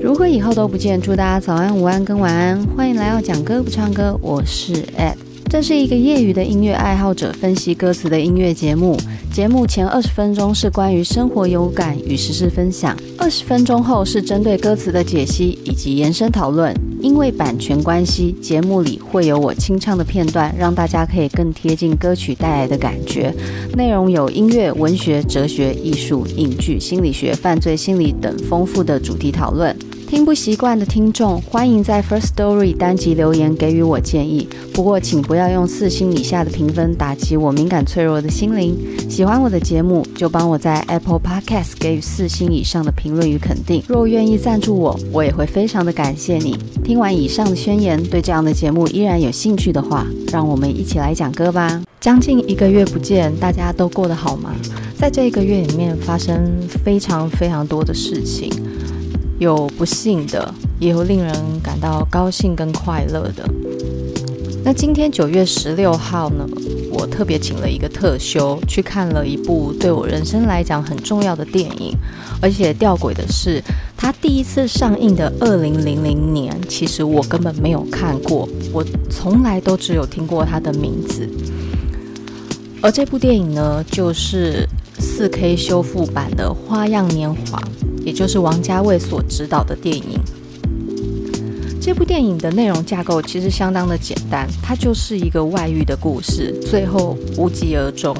如果以后都不见，祝大家早安、午安跟晚安。欢迎来到讲歌不唱歌，我是 Ed，这是一个业余的音乐爱好者分析歌词的音乐节目。节目前二十分钟是关于生活有感与时事分享，二十分钟后是针对歌词的解析以及延伸讨论。因为版权关系，节目里会有我清唱的片段，让大家可以更贴近歌曲带来的感觉。内容有音乐、文学、哲学、艺术、影剧、心理学、犯罪心理等丰富的主题讨论。听不习惯的听众，欢迎在 First Story 单集留言给予我建议。不过，请不要用四星以下的评分打击我敏感脆弱的心灵。喜欢我的节目，就帮我在 Apple Podcast 给予四星以上的评论与肯定。若愿意赞助我，我也会非常的感谢你。听完以上的宣言，对这样的节目依然有兴趣的话，让我们一起来讲歌吧。将近一个月不见，大家都过得好吗？在这一个月里面，发生非常非常多的事情。有不幸的，也有令人感到高兴跟快乐的。那今天九月十六号呢，我特别请了一个特休，去看了一部对我人生来讲很重要的电影。而且吊诡的是，它第一次上映的二零零零年，其实我根本没有看过，我从来都只有听过它的名字。而这部电影呢，就是四 K 修复版的《花样年华》。也就是王家卫所执导的电影。这部电影的内容架构其实相当的简单，它就是一个外遇的故事，最后无疾而终。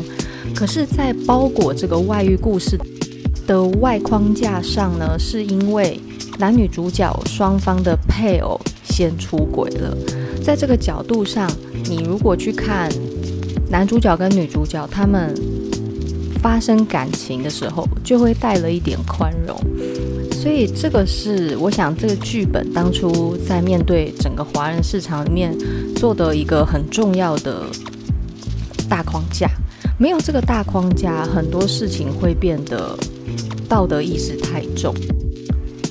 可是，在包裹这个外遇故事的外框架上呢，是因为男女主角双方的配偶先出轨了。在这个角度上，你如果去看男主角跟女主角他们。发生感情的时候，就会带了一点宽容，所以这个是我想这个剧本当初在面对整个华人市场里面做的一个很重要的大框架。没有这个大框架，很多事情会变得道德意识太重。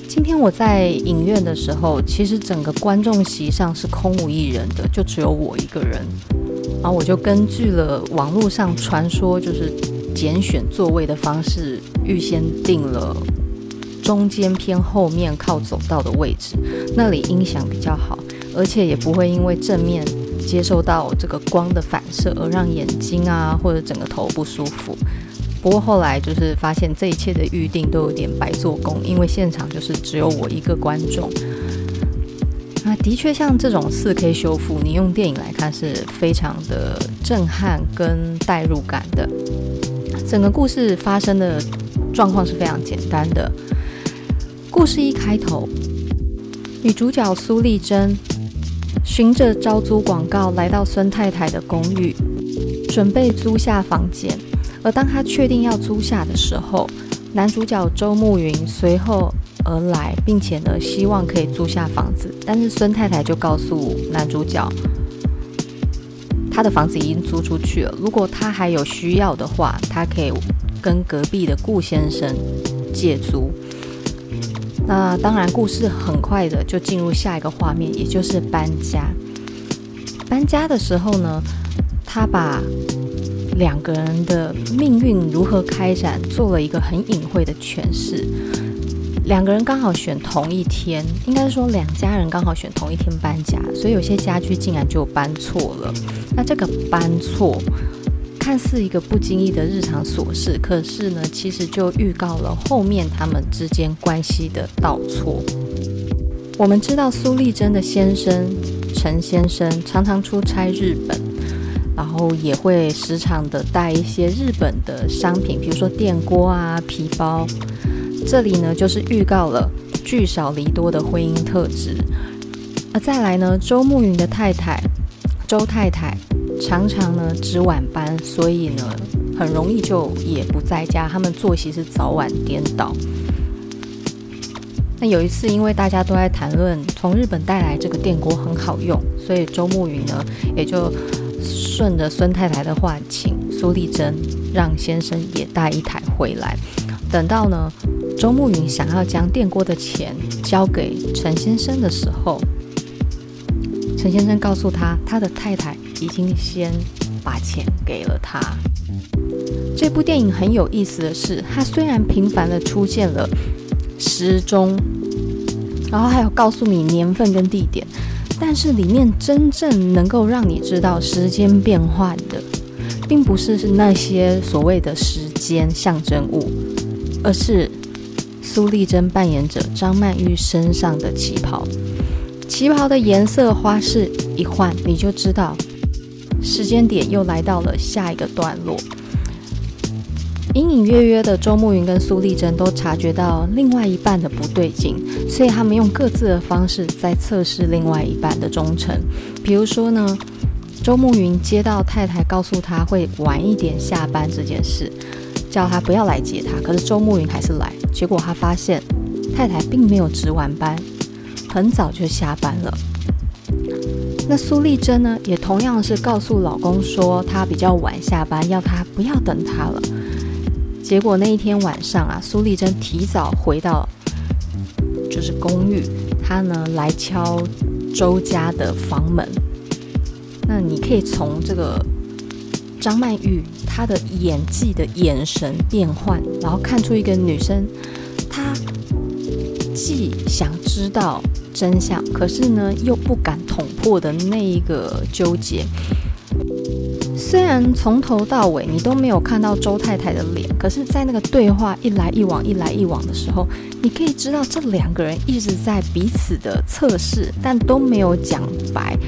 今天我在影院的时候，其实整个观众席上是空无一人的，就只有我一个人。然后我就根据了网络上传说，就是。拣选座位的方式，预先定了中间偏后面靠走道的位置，那里音响比较好，而且也不会因为正面接受到这个光的反射而让眼睛啊或者整个头不舒服。不过后来就是发现这一切的预定都有点白做工，因为现场就是只有我一个观众。那的确像这种 4K 修复，你用电影来看是非常的震撼跟代入感的。整个故事发生的状况是非常简单的。故事一开头，女主角苏丽珍循着招租广告来到孙太太的公寓，准备租下房间。而当她确定要租下的时候，男主角周慕云随后而来，并且呢希望可以租下房子。但是孙太太就告诉男主角。他的房子已经租出去了。如果他还有需要的话，他可以跟隔壁的顾先生借租。那当然，故事很快的就进入下一个画面，也就是搬家。搬家的时候呢，他把两个人的命运如何开展做了一个很隐晦的诠释。两个人刚好选同一天，应该是说两家人刚好选同一天搬家，所以有些家具竟然就搬错了。那这个搬错，看似一个不经意的日常琐事，可是呢，其实就预告了后面他们之间关系的倒错。我们知道苏丽珍的先生陈先生常常出差日本，然后也会时常的带一些日本的商品，比如说电锅啊、皮包。这里呢，就是预告了聚少离多的婚姻特质。而再来呢，周慕云的太太周太太常常呢值晚班，所以呢很容易就也不在家。他们作息是早晚颠倒。那有一次，因为大家都在谈论从日本带来这个电锅很好用，所以周慕云呢也就顺着孙太太的话，请苏丽珍让先生也带一台回来。等到呢，周慕云想要将电锅的钱交给陈先生的时候，陈先生告诉他，他的太太已经先把钱给了他。这部电影很有意思的是，它虽然频繁的出现了。时钟，然后还有告诉你年份跟地点，但是里面真正能够让你知道时间变换的，并不是是那些所谓的时间象征物，而是苏丽珍扮演者张曼玉身上的旗袍，旗袍的颜色花式一换，你就知道时间点又来到了下一个段落。隐隐约约的，周慕云跟苏丽珍都察觉到另外一半的不对劲，所以他们用各自的方式在测试另外一半的忠诚。比如说呢，周慕云接到太太告诉他会晚一点下班这件事，叫他不要来接他，可是周慕云还是来。结果他发现太太并没有值晚班，很早就下班了。那苏丽珍呢，也同样是告诉老公说她比较晚下班，要他不要等她了。结果那一天晚上啊，苏丽珍提早回到就是公寓，她呢来敲周家的房门。那你可以从这个张曼玉他的演技的眼神变换，然后看出一个女生，她既想知道真相，可是呢又不敢捅破的那一个纠结。虽然从头到尾你都没有看到周太太的脸，可是，在那个对话一来一往、一来一往的时候，你可以知道这两个人一直在彼此的测试，但都没有讲白。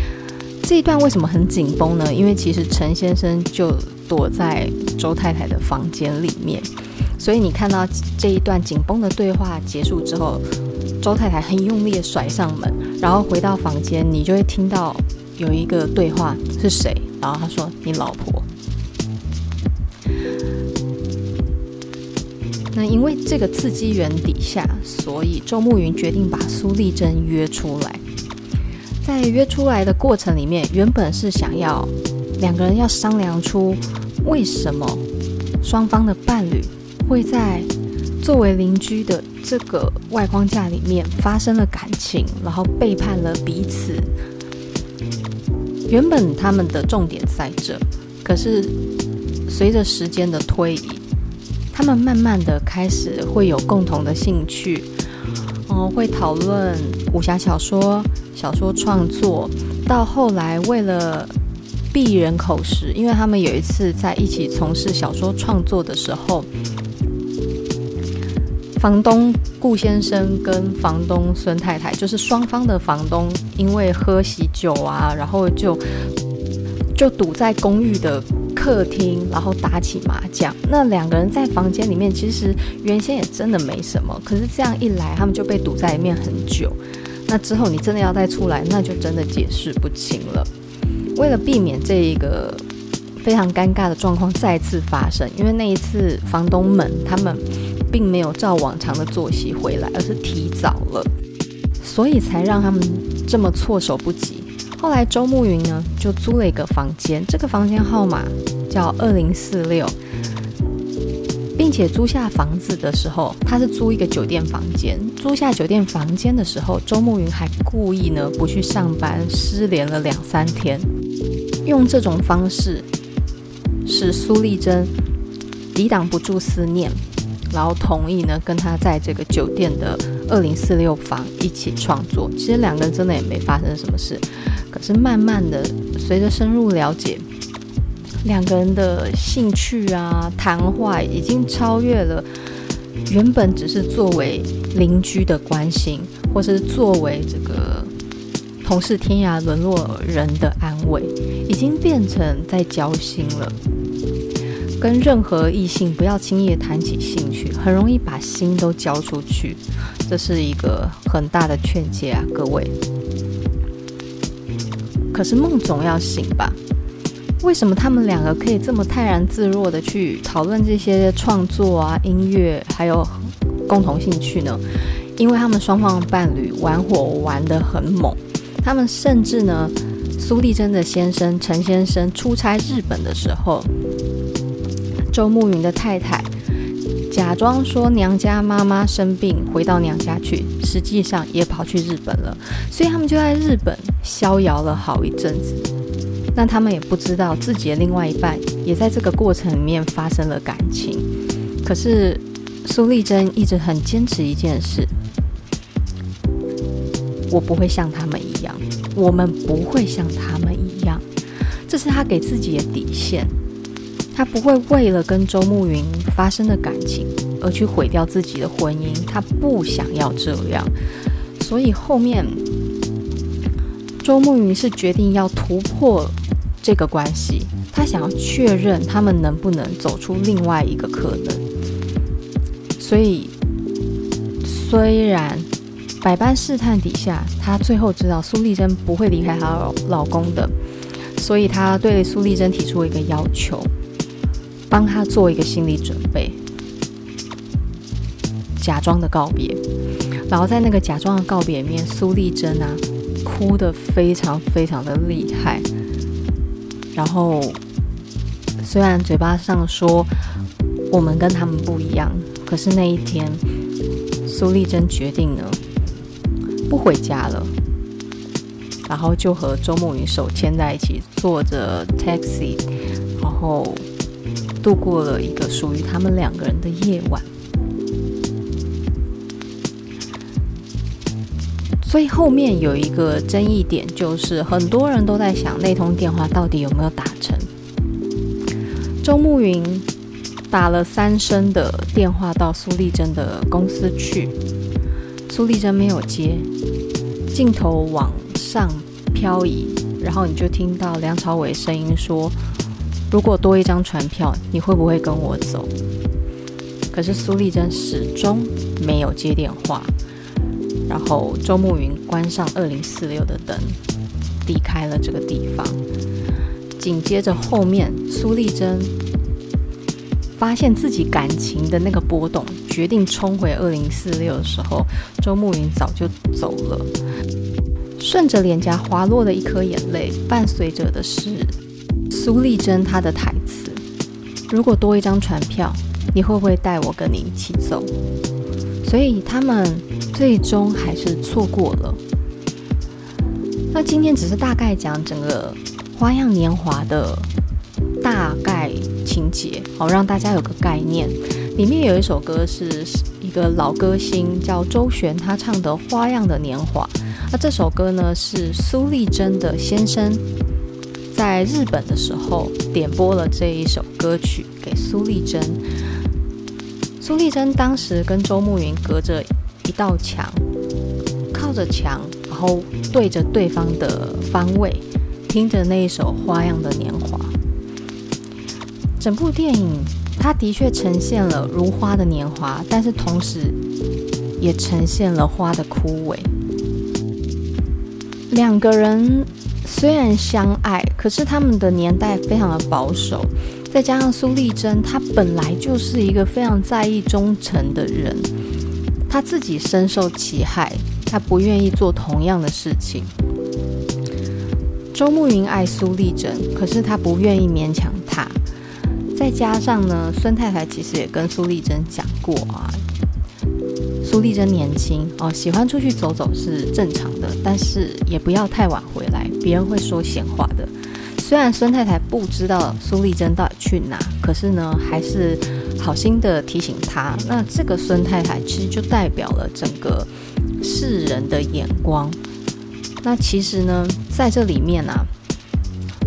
这一段为什么很紧绷呢？因为其实陈先生就躲在周太太的房间里面，所以你看到这一段紧绷的对话结束之后，周太太很用力的甩上门，然后回到房间，你就会听到有一个对话是谁？然后他说：“你老婆。”那因为这个刺激源底下，所以周慕云决定把苏丽珍约出来。在约出来的过程里面，原本是想要两个人要商量出为什么双方的伴侣会在作为邻居的这个外框架里面发生了感情，然后背叛了彼此。原本他们的重点在这，可是随着时间的推移，他们慢慢的开始会有共同的兴趣，嗯，会讨论武侠小说、小说创作，到后来为了避人口实，因为他们有一次在一起从事小说创作的时候。房东顾先生跟房东孙太太，就是双方的房东，因为喝喜酒啊，然后就就堵在公寓的客厅，然后打起麻将。那两个人在房间里面，其实原先也真的没什么，可是这样一来，他们就被堵在里面很久。那之后你真的要再出来，那就真的解释不清了。为了避免这一个非常尴尬的状况再次发生，因为那一次房东们他们。并没有照往常的作息回来，而是提早了，所以才让他们这么措手不及。后来周慕云呢就租了一个房间，这个房间号码叫二零四六，并且租下房子的时候，他是租一个酒店房间。租下酒店房间的时候，周慕云还故意呢不去上班，失联了两三天，用这种方式使苏丽珍抵挡不住思念。然后同意呢，跟他在这个酒店的二零四六房一起创作。其实两个人真的也没发生什么事，可是慢慢的随着深入了解，两个人的兴趣啊、谈话已经超越了原本只是作为邻居的关心，或是作为这个同是天涯沦落人的安慰，已经变成在交心了。跟任何异性不要轻易谈起兴趣，很容易把心都交出去，这是一个很大的劝诫啊，各位。可是梦总要醒吧？为什么他们两个可以这么泰然自若的去讨论这些创作啊、音乐，还有共同兴趣呢？因为他们双方的伴侣玩火玩得很猛，他们甚至呢，苏丽珍的先生陈先生出差日本的时候，周慕云的太太假装说娘家妈妈生病回到娘家去，实际上也跑去日本了，所以他们就在日本逍遥了好一阵子。但他们也不知道自己的另外一半也在这个过程里面发生了感情。可是苏丽珍一直很坚持一件事。我不会像他们一样，我们不会像他们一样，这是他给自己的底线。他不会为了跟周慕云发生的感情而去毁掉自己的婚姻，他不想要这样。所以后面周慕云是决定要突破这个关系，他想要确认他们能不能走出另外一个可能。所以虽然。百般试探底下，她最后知道苏丽珍不会离开她老公的，所以她对苏丽珍提出一个要求，帮她做一个心理准备，假装的告别。然后在那个假装的告别里面，苏丽珍啊，哭得非常非常的厉害。然后虽然嘴巴上说我们跟他们不一样，可是那一天，苏丽珍决定了。不回家了，然后就和周慕云手牵在一起，坐着 taxi，然后度过了一个属于他们两个人的夜晚。所以后面有一个争议点，就是很多人都在想那通电话到底有没有打成。周慕云打了三声的电话到苏丽珍的公司去。苏丽珍没有接，镜头往上漂移，然后你就听到梁朝伟声音说：“如果多一张船票，你会不会跟我走？”可是苏丽珍始终没有接电话，然后周慕云关上二零四六的灯，离开了这个地方。紧接着后面，苏丽珍。发现自己感情的那个波动，决定冲回二零四六的时候，周慕云早就走了。顺着脸颊滑落的一颗眼泪，伴随着的是苏丽珍她的台词：“如果多一张船票，你会不会带我跟你一起走？”所以他们最终还是错过了。那今天只是大概讲整个《花样年华》的大概。情节好，让大家有个概念。里面有一首歌是一个老歌星叫周璇，他唱的《花样的年华》。那这首歌呢，是苏丽珍的先生在日本的时候点播了这一首歌曲给苏丽珍。苏丽珍当时跟周慕云隔着一道墙，靠着墙，然后对着对方的方位，听着那一首《花样的年华》。整部电影，它的确呈现了如花的年华，但是同时也呈现了花的枯萎。两个人虽然相爱，可是他们的年代非常的保守，再加上苏丽珍，她本来就是一个非常在意忠诚的人，她自己深受其害，她不愿意做同样的事情。周慕云爱苏丽珍，可是他不愿意勉强。再加上呢，孙太太其实也跟苏丽珍讲过啊，苏丽珍年轻哦，喜欢出去走走是正常的，但是也不要太晚回来，别人会说闲话的。虽然孙太太不知道苏丽珍到底去哪，可是呢，还是好心的提醒她。那这个孙太太其实就代表了整个世人的眼光。那其实呢，在这里面啊，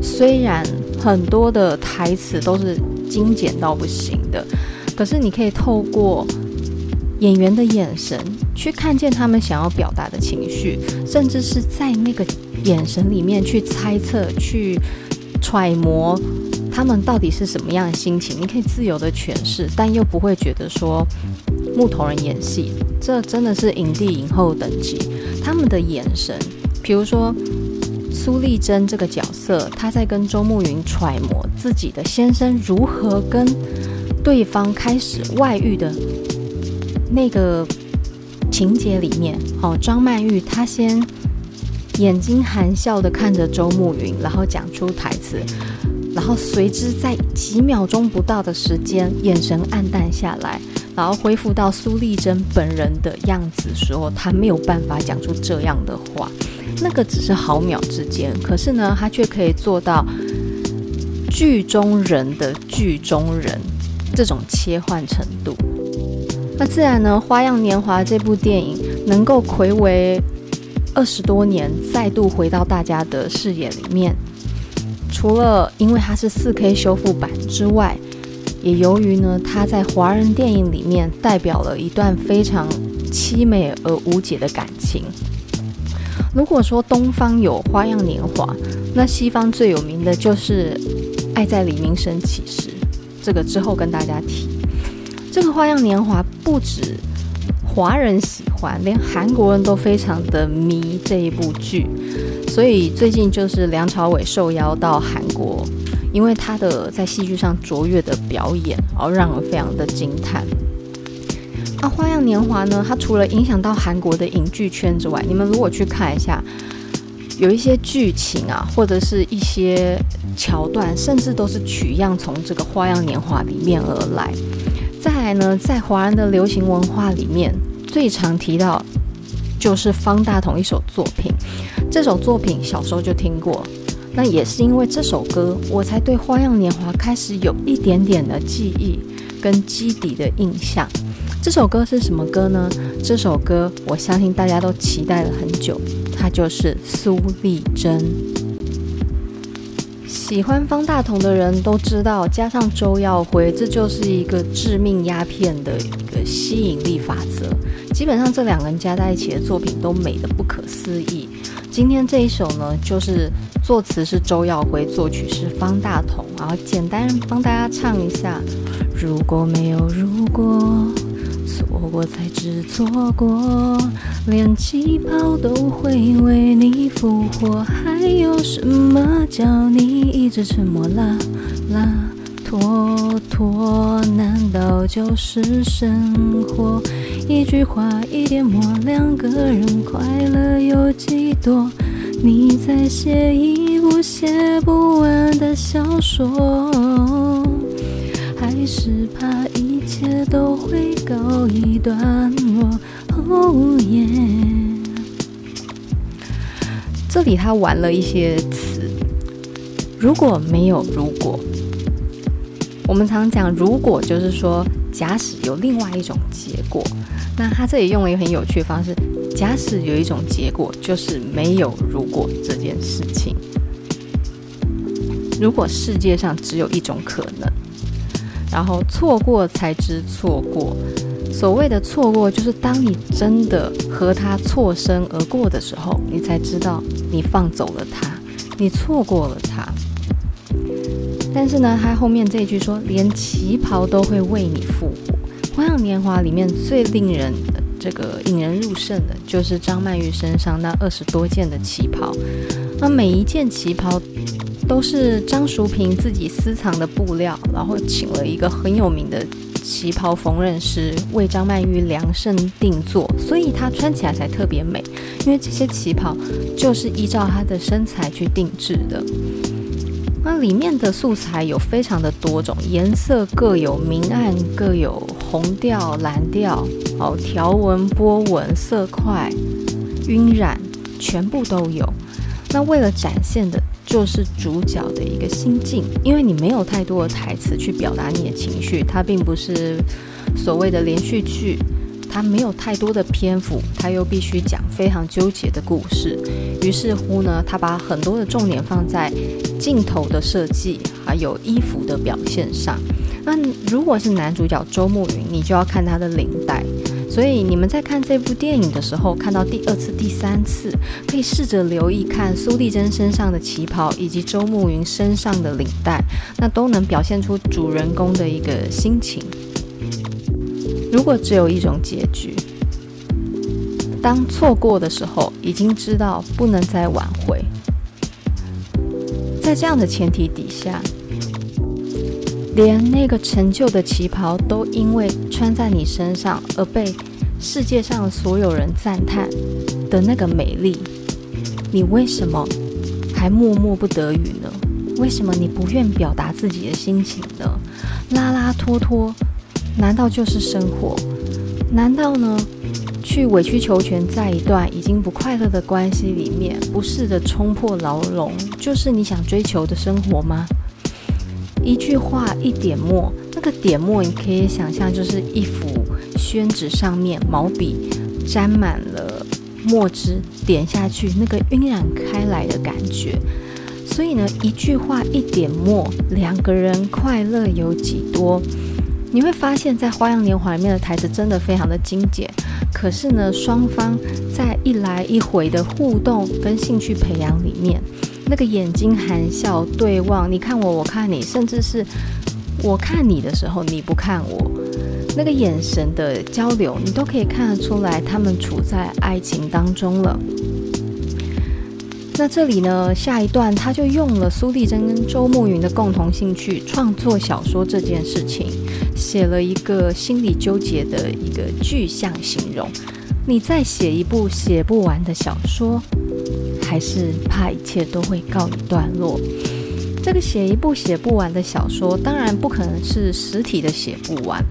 虽然很多的台词都是。精简到不行的，可是你可以透过演员的眼神去看见他们想要表达的情绪，甚至是在那个眼神里面去猜测、去揣摩他们到底是什么样的心情。你可以自由的诠释，但又不会觉得说木头人演戏，这真的是影帝影后等级。他们的眼神，比如说。苏丽珍这个角色，她在跟周慕云揣摩自己的先生如何跟对方开始外遇的那个情节里面，哦，张曼玉她先眼睛含笑的看着周慕云，然后讲出台词，然后随之在几秒钟不到的时间，眼神黯淡下来，然后恢复到苏丽珍本人的样子时候，她没有办法讲出这样的话。那个只是毫秒之间，可是呢，她却可以做到剧中人的剧中人这种切换程度。那自然呢，《花样年华》这部电影能够睽违二十多年再度回到大家的视野里面，除了因为它是四 K 修复版之外，也由于呢，它在华人电影里面代表了一段非常凄美而无解的感情。如果说东方有《花样年华》，那西方最有名的就是《爱在黎明升起》时》，这个之后跟大家提。这个《花样年华》不止华人喜欢，连韩国人都非常的迷这一部剧，所以最近就是梁朝伟受邀到韩国，因为他的在戏剧上卓越的表演，而让人非常的惊叹。那《花样年华》呢，它除了影响到韩国的影剧圈之外，你们如果去看一下，有一些剧情啊，或者是一些桥段，甚至都是取样从这个《花样年华》里面而来。再来呢，在华人的流行文化里面，最常提到就是方大同一首作品。这首作品小时候就听过，那也是因为这首歌，我才对《花样年华》开始有一点点的记忆跟基底的印象。这首歌是什么歌呢？这首歌我相信大家都期待了很久，它就是苏丽珍。喜欢方大同的人都知道，加上周耀辉，这就是一个致命鸦片的一个吸引力法则。基本上这两个人加在一起的作品都美得不可思议。今天这一首呢，就是作词是周耀辉，作曲是方大同，然后简单帮大家唱一下：如果没有如果。错过才知错过，连气泡都会为你复活。还有什么叫你一直沉默啦啦拖拖？难道就是生活？一句话一点墨，两个人快乐有几多？你在写一部写不完的小说。是怕一切都会告一段落。Oh yeah，这里他玩了一些词，如果没有如果，我们常讲如果就是说假使有另外一种结果，那他这里用了一个很有趣的方式，假使有一种结果就是没有如果这件事情，如果世界上只有一种可能。然后错过才知错过，所谓的错过，就是当你真的和他错身而过的时候，你才知道你放走了他，你错过了他。但是呢，他后面这一句说，连旗袍都会为你复活。《花样年华》里面最令人这个引人入胜的，就是张曼玉身上那二十多件的旗袍，那每一件旗袍。都是张淑平自己私藏的布料，然后请了一个很有名的旗袍缝纫师为张曼玉量身定做，所以她穿起来才特别美。因为这些旗袍就是依照她的身材去定制的。那里面的素材有非常的多种，颜色各有明暗，各有红调、蓝调，哦，条纹、波纹、色块、晕染，全部都有。那为了展现的。就是主角的一个心境，因为你没有太多的台词去表达你的情绪，它并不是所谓的连续剧，它没有太多的篇幅，它又必须讲非常纠结的故事。于是乎呢，他把很多的重点放在镜头的设计，还有衣服的表现上。那如果是男主角周慕云，你就要看他的领带。所以你们在看这部电影的时候，看到第二次、第三次，可以试着留意看苏丽珍身上的旗袍，以及周慕云身上的领带，那都能表现出主人公的一个心情。如果只有一种结局，当错过的时候，已经知道不能再挽回，在这样的前提底下。连那个陈旧的旗袍都因为穿在你身上而被世界上所有人赞叹的那个美丽，你为什么还默默不得语呢？为什么你不愿表达自己的心情呢？拉拉拖拖，难道就是生活？难道呢？去委曲求全，在一段已经不快乐的关系里面，不试着冲破牢笼，就是你想追求的生活吗？一句话，一点墨，那个点墨，你可以想象，就是一幅宣纸上面，毛笔沾满了墨汁，点下去，那个晕染开来的感觉。所以呢，一句话，一点墨，两个人快乐有几多？你会发现在《花样年华》里面的台词真的非常的精简。可是呢，双方在一来一回的互动跟兴趣培养里面，那个眼睛含笑对望，你看我，我看你，甚至是我看你的时候，你不看我，那个眼神的交流，你都可以看得出来，他们处在爱情当中了。那这里呢，下一段他就用了苏丽珍跟周慕云的共同兴趣创作小说这件事情。写了一个心理纠结的一个具象形容。你在写一部写不完的小说，还是怕一切都会告一段落？这个写一部写不完的小说，当然不可能是实体的写不完，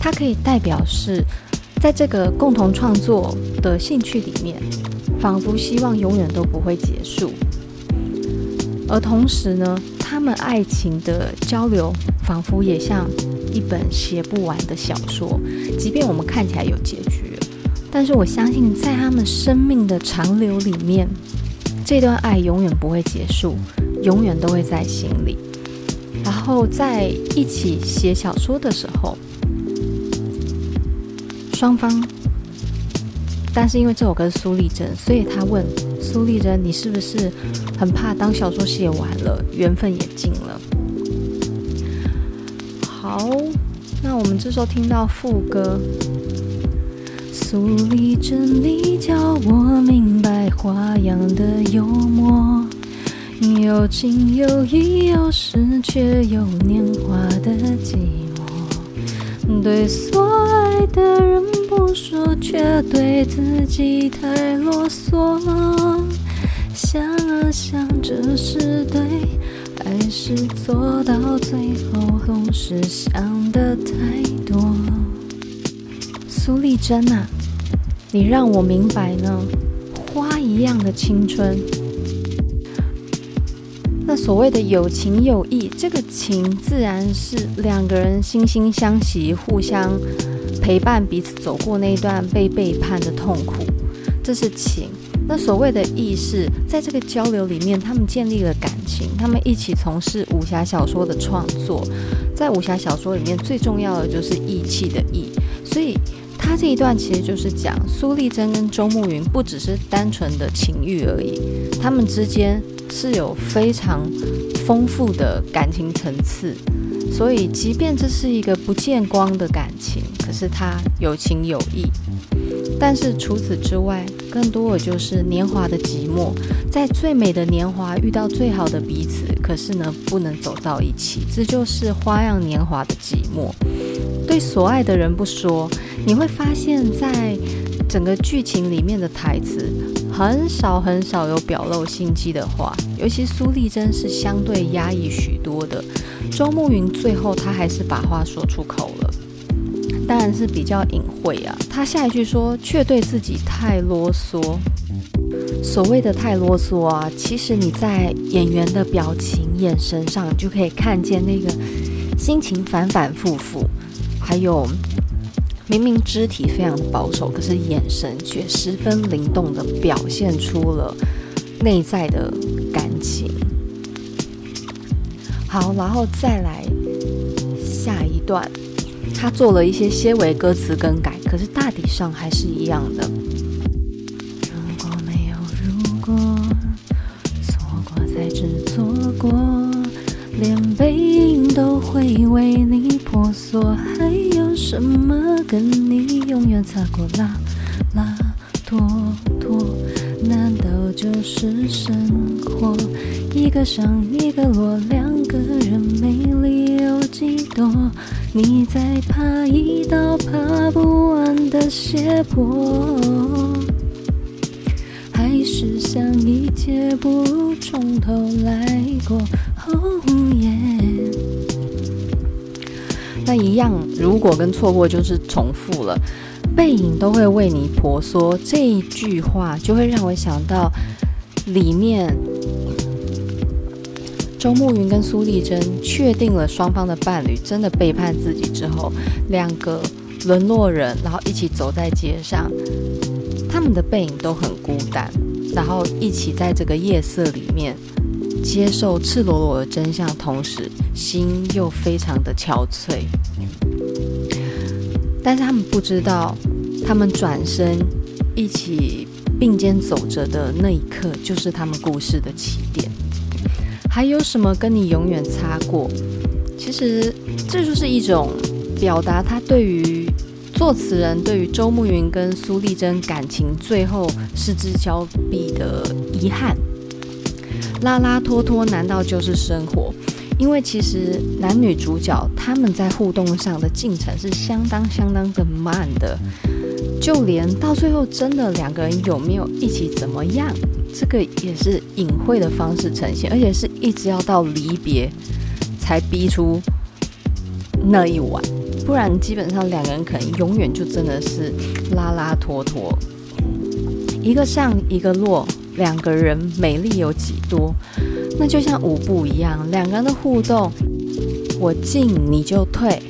它可以代表是在这个共同创作的兴趣里面，仿佛希望永远都不会结束。而同时呢，他们爱情的交流，仿佛也像。一本写不完的小说，即便我们看起来有结局，但是我相信在他们生命的长流里面，这段爱永远不会结束，永远都会在心里。然后在一起写小说的时候，双方，但是因为这首歌是苏丽珍，所以他问苏丽珍：“你是不是很怕当小说写完了，缘分也尽了？”好，那我们这时候听到副歌。苏丽珍，你教我明白花样的幽默，有情有义，有时却有年华的寂寞。对所爱的人不说，却对自己太啰嗦。想啊想，这是对。还是做到最后，总是想的太多。苏丽珍啊，你让我明白呢，花一样的青春。那所谓的有情有义，这个情自然是两个人惺惺相惜，互相陪伴彼此走过那段被背叛的痛苦，这是情。那所谓的义是，在这个交流里面，他们建立了感情，他们一起从事武侠小说的创作。在武侠小说里面，最重要的就是义气的义。所以，他这一段其实就是讲苏丽珍跟周慕云不只是单纯的情欲而已，他们之间是有非常丰富的感情层次。所以，即便这是一个不见光的感情，可是他有情有义。但是除此之外，更多的就是年华的寂寞，在最美的年华遇到最好的彼此，可是呢，不能走到一起，这就是花样年华的寂寞。对所爱的人不说，你会发现在整个剧情里面的台词很少很少有表露心机的话，尤其苏丽珍是相对压抑许多的，周慕云最后他还是把话说出口了。当然是比较隐晦啊。他下一句说，却对自己太啰嗦。所谓的太啰嗦啊，其实你在演员的表情、眼神上就可以看见那个心情反反复复，还有明明肢体非常保守，可是眼神却十分灵动的表现出了内在的感情。好，然后再来下一段。他做了一些些微歌词更改，可是大体上还是一样的。如果没有如果，错过才知错过，连背影都会为你婆娑，什么跟你永远擦过拉拉拖拖？难道就是生活？一个上一个落，两个人美丽有几多？你在爬一道爬不完的斜坡，还是想一切不如从头来过。一样，如果跟错过就是重复了。背影都会为你婆娑，这一句话就会让我想到里面周慕云跟苏丽珍确定了双方的伴侣真的背叛自己之后，两个沦落人，然后一起走在街上，他们的背影都很孤单，然后一起在这个夜色里面接受赤裸裸的真相，同时心又非常的憔悴。但是他们不知道，他们转身一起并肩走着的那一刻，就是他们故事的起点。还有什么跟你永远擦过？其实这就是一种表达他对于作词人对于周慕云跟苏丽珍感情最后失之交臂的遗憾。拉拉拖拖难道就是生活？因为其实男女主角他们在互动上的进程是相当相当的慢的，就连到最后真的两个人有没有一起怎么样，这个也是隐晦的方式呈现，而且是一直要到离别才逼出那一晚，不然基本上两个人可能永远就真的是拉拉拖拖，一个上一个落，两个人美丽有几多？那就像舞步一样，两个人的互动，我进你就退。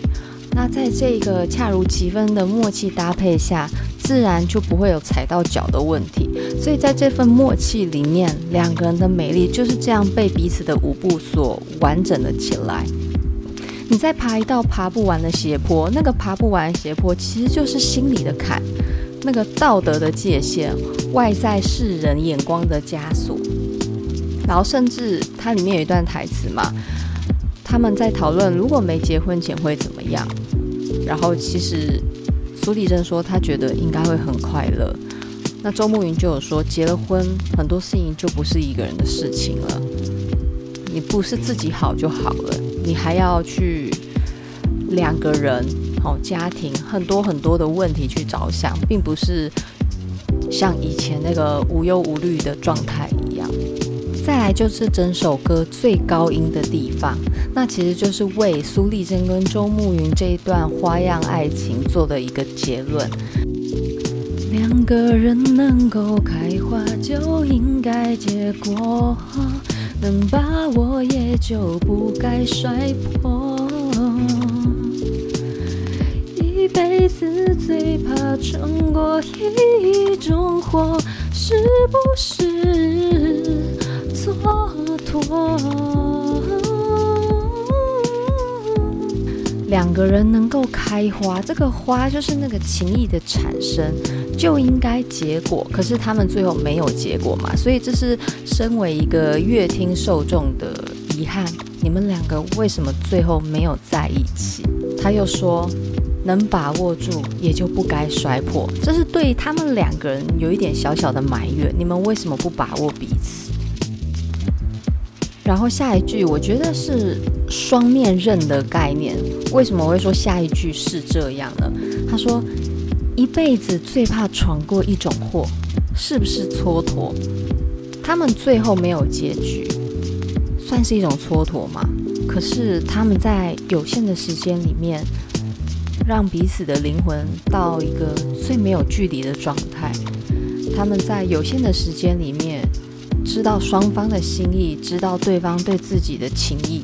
那在这个恰如其分的默契搭配下，自然就不会有踩到脚的问题。所以在这份默契里面，两个人的美丽就是这样被彼此的舞步所完整的起来。你在爬一道爬不完的斜坡，那个爬不完的斜坡其实就是心里的坎，那个道德的界限，外在世人眼光的枷锁。然后甚至它里面有一段台词嘛，他们在讨论如果没结婚前会怎么样。然后其实苏丽珍说她觉得应该会很快乐。那周慕云就有说结了婚很多事情就不是一个人的事情了，你不是自己好就好了，你还要去两个人好家庭很多很多的问题去着想，并不是像以前那个无忧无虑的状态。再来就是整首歌最高音的地方，那其实就是为苏丽珍跟周慕云这一段花样爱情做的一个结论。两个人能够开花就应该结果，能把握也就不该摔破。一辈子最怕闯过一种祸，是不是？蹉跎，两个人能够开花，这个花就是那个情谊的产生，就应该结果。可是他们最后没有结果嘛，所以这是身为一个乐听受众的遗憾。你们两个为什么最后没有在一起？他又说，能把握住，也就不该摔破。这是对他们两个人有一点小小的埋怨。你们为什么不把握彼此？然后下一句，我觉得是双面刃的概念。为什么我会说下一句是这样呢？他说：“一辈子最怕闯过一种祸，是不是蹉跎？他们最后没有结局，算是一种蹉跎吗？可是他们在有限的时间里面，让彼此的灵魂到一个最没有距离的状态。他们在有限的时间里。”知道双方的心意，知道对方对自己的情意，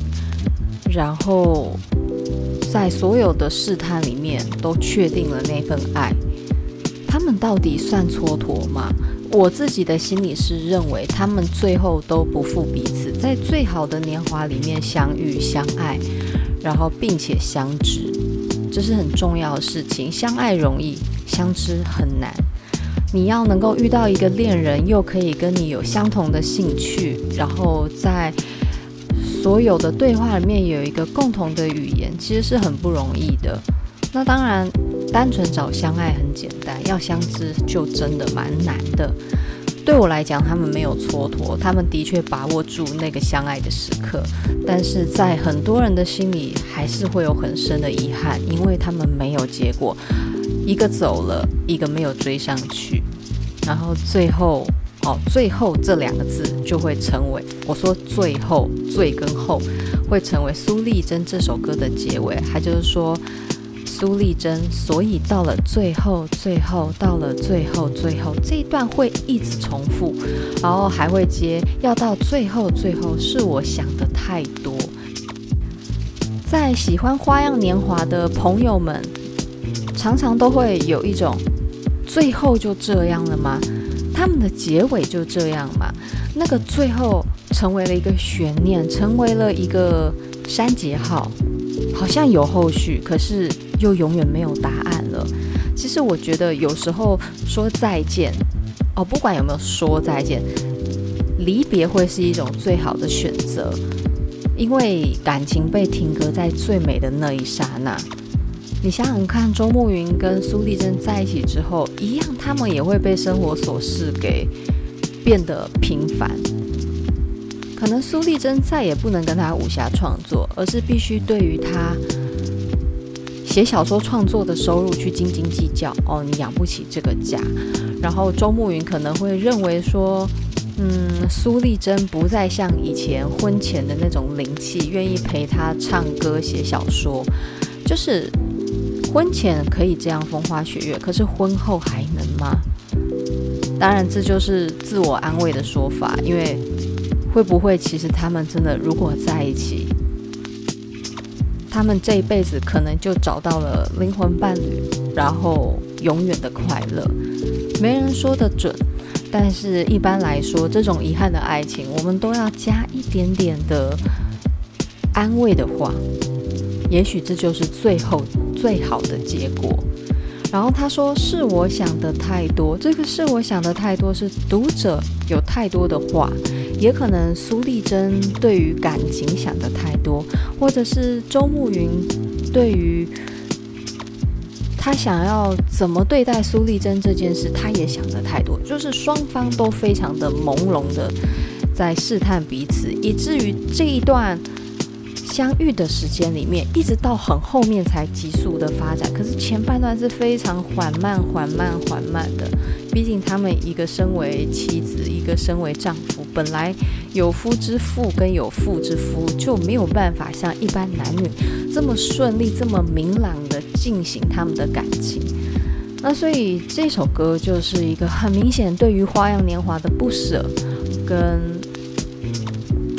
然后在所有的试探里面都确定了那份爱。他们到底算蹉跎吗？我自己的心里是认为，他们最后都不负彼此，在最好的年华里面相遇、相爱，然后并且相知，这是很重要的事情。相爱容易，相知很难。你要能够遇到一个恋人，又可以跟你有相同的兴趣，然后在所有的对话里面有一个共同的语言，其实是很不容易的。那当然，单纯找相爱很简单，要相知就真的蛮难的。对我来讲，他们没有蹉跎，他们的确把握住那个相爱的时刻。但是在很多人的心里，还是会有很深的遗憾，因为他们没有结果，一个走了，一个没有追上去，然后最后。哦，最后这两个字就会成为我说最后最跟后会成为苏丽珍这首歌的结尾。还就是说苏丽珍，所以到了最后，最后到了最后，最后这一段会一直重复，然后还会接要到最后，最后是我想的太多。在喜欢《花样年华》的朋友们，常常都会有一种最后就这样了吗？他们的结尾就这样嘛？那个最后成为了一个悬念，成为了一个删节号，好像有后续，可是又永远没有答案了。其实我觉得有时候说再见，哦，不管有没有说再见，离别会是一种最好的选择，因为感情被停格在最美的那一刹那。你想想看，周慕云跟苏丽珍在一起之后，一样，他们也会被生活琐事给变得平凡。可能苏丽珍再也不能跟他武侠创作，而是必须对于他写小说创作的收入去斤斤计较。哦，你养不起这个家。然后周慕云可能会认为说，嗯，苏丽珍不再像以前婚前的那种灵气，愿意陪他唱歌、写小说，就是。婚前可以这样风花雪月，可是婚后还能吗？当然，这就是自我安慰的说法。因为会不会，其实他们真的如果在一起，他们这一辈子可能就找到了灵魂伴侣，然后永远的快乐。没人说得准，但是一般来说，这种遗憾的爱情，我们都要加一点点的安慰的话。也许这就是最后。最好的结果。然后他说：“是我想的太多，这个是我想的太多，是读者有太多的话，也可能苏丽珍对于感情想的太多，或者是周慕云对于他想要怎么对待苏丽珍这件事，他也想的太多，就是双方都非常的朦胧的在试探彼此，以至于这一段。”相遇的时间里面，一直到很后面才急速的发展。可是前半段是非常缓慢、缓慢、缓慢的。毕竟他们一个身为妻子，一个身为丈夫，本来有夫之妇跟有妇之夫就没有办法像一般男女这么顺利、这么明朗的进行他们的感情。那所以这首歌就是一个很明显对于《花样年华》的不舍跟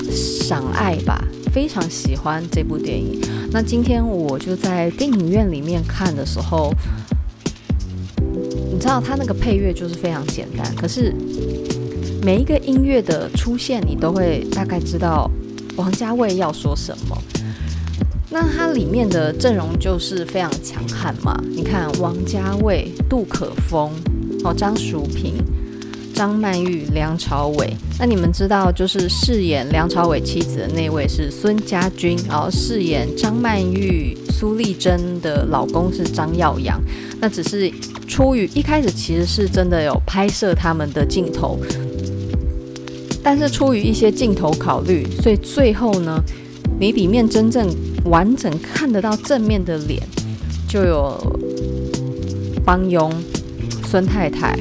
赏爱吧。非常喜欢这部电影。那今天我就在电影院里面看的时候，你知道它那个配乐就是非常简单，可是每一个音乐的出现，你都会大概知道王家卫要说什么。那它里面的阵容就是非常强悍嘛。你看王家卫、杜可风、哦张淑平。张曼玉、梁朝伟，那你们知道，就是饰演梁朝伟妻子的那位是孙家军，然后饰演张曼玉、苏丽珍的老公是张耀扬。那只是出于一开始其实是真的有拍摄他们的镜头，但是出于一些镜头考虑，所以最后呢，你里面真正完整看得到正面的脸，就有帮佣、孙太太、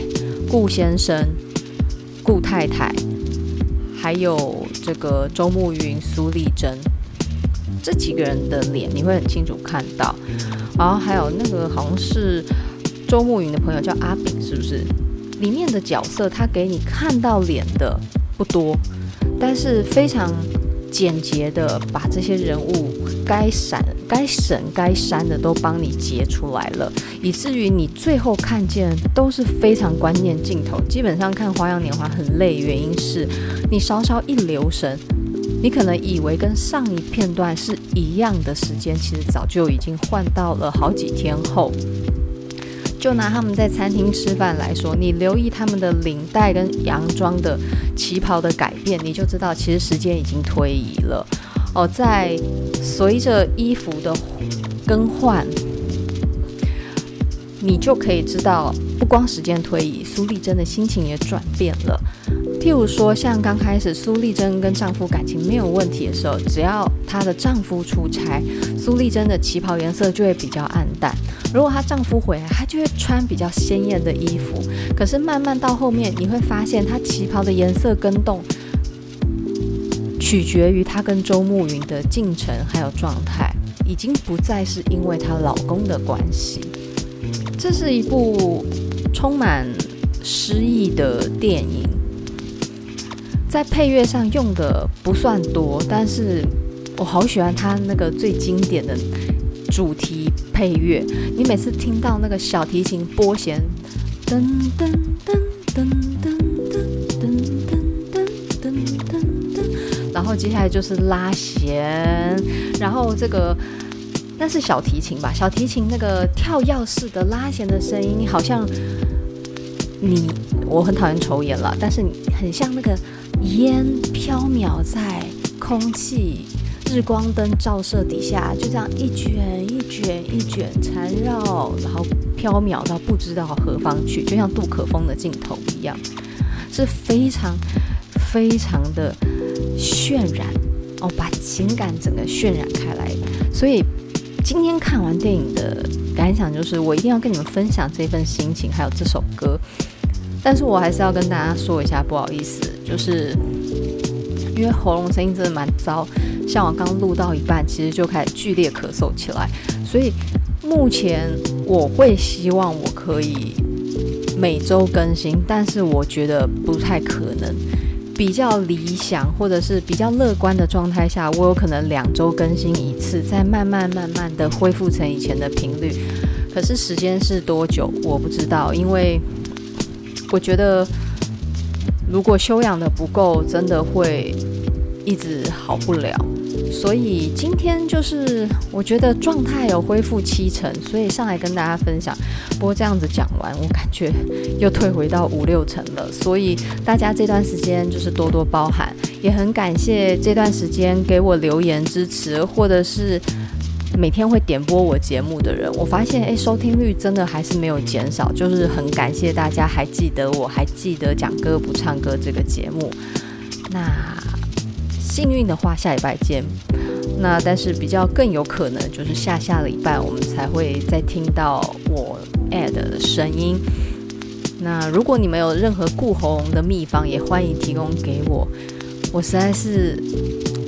顾先生。顾太太，还有这个周慕云、苏丽珍这几个人的脸，你会很清楚看到。然后还有那个好像是周慕云的朋友叫阿炳，是不是？里面的角色他给你看到脸的不多，但是非常简洁的把这些人物该闪、该省、该删的都帮你截出来了。以至于你最后看见都是非常关键镜头。基本上看《花样年华》很累，原因是你稍稍一留神，你可能以为跟上一片段是一样的时间，其实早就已经换到了好几天后。就拿他们在餐厅吃饭来说，你留意他们的领带跟洋装的旗袍的改变，你就知道其实时间已经推移了。哦，在随着衣服的更换。你就可以知道，不光时间推移，苏丽珍的心情也转变了。譬如说，像刚开始苏丽珍跟丈夫感情没有问题的时候，只要她的丈夫出差，苏丽珍的旗袍颜色就会比较暗淡；如果她丈夫回来，她就会穿比较鲜艳的衣服。可是慢慢到后面，你会发现她旗袍的颜色更动，取决于她跟周慕云的进程还有状态，已经不再是因为她老公的关系。这是一部充满诗意的电影。在配乐上用的不算多，但是我好喜欢他那个最经典的主题配乐。你每次听到那个小提琴拨弦，噔噔噔噔噔噔后接下来就是拉弦，然后这个那是小提琴吧？小提琴那个跳跃式的拉弦的声音，好像你我很讨厌抽烟了，但是你很像那个。烟飘渺在空气，日光灯照射底下，就这样一卷一卷一卷缠绕，然后飘渺到不知道何方去，就像杜可风的镜头一样，是非常非常的渲染哦，把情感整个渲染开来。所以今天看完电影的感想就是，我一定要跟你们分享这份心情，还有这首歌。但是我还是要跟大家说一下，不好意思，就是因为喉咙声音真的蛮糟，像我刚录到一半，其实就开始剧烈咳嗽起来，所以目前我会希望我可以每周更新，但是我觉得不太可能。比较理想或者是比较乐观的状态下，我有可能两周更新一次，再慢慢慢慢的恢复成以前的频率。可是时间是多久，我不知道，因为。我觉得，如果修养的不够，真的会一直好不了。所以今天就是，我觉得状态有恢复七成，所以上来跟大家分享。不过这样子讲完，我感觉又退回到五六成了。所以大家这段时间就是多多包涵，也很感谢这段时间给我留言支持，或者是。每天会点播我节目的人，我发现诶，收听率真的还是没有减少，就是很感谢大家还记得我，还记得讲歌不唱歌这个节目。那幸运的话，下礼拜见。那但是比较更有可能就是下下礼拜我们才会再听到我 ad 的声音。那如果你们有任何顾喉咙的秘方，也欢迎提供给我。我实在是。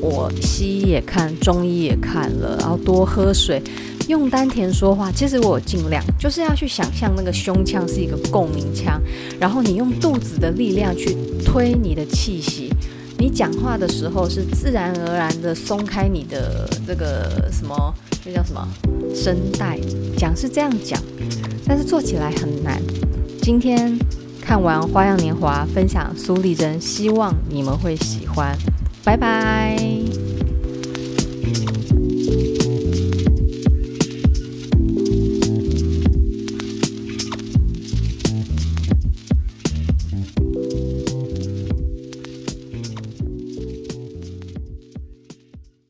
我西医也看，中医也看了，然后多喝水，用丹田说话。其实我有尽量，就是要去想象那个胸腔是一个共鸣腔，然后你用肚子的力量去推你的气息。你讲话的时候是自然而然的松开你的这个什么，那叫什么声带。讲是这样讲，但是做起来很难。今天看完《花样年华》，分享苏丽珍，希望你们会喜欢。拜拜。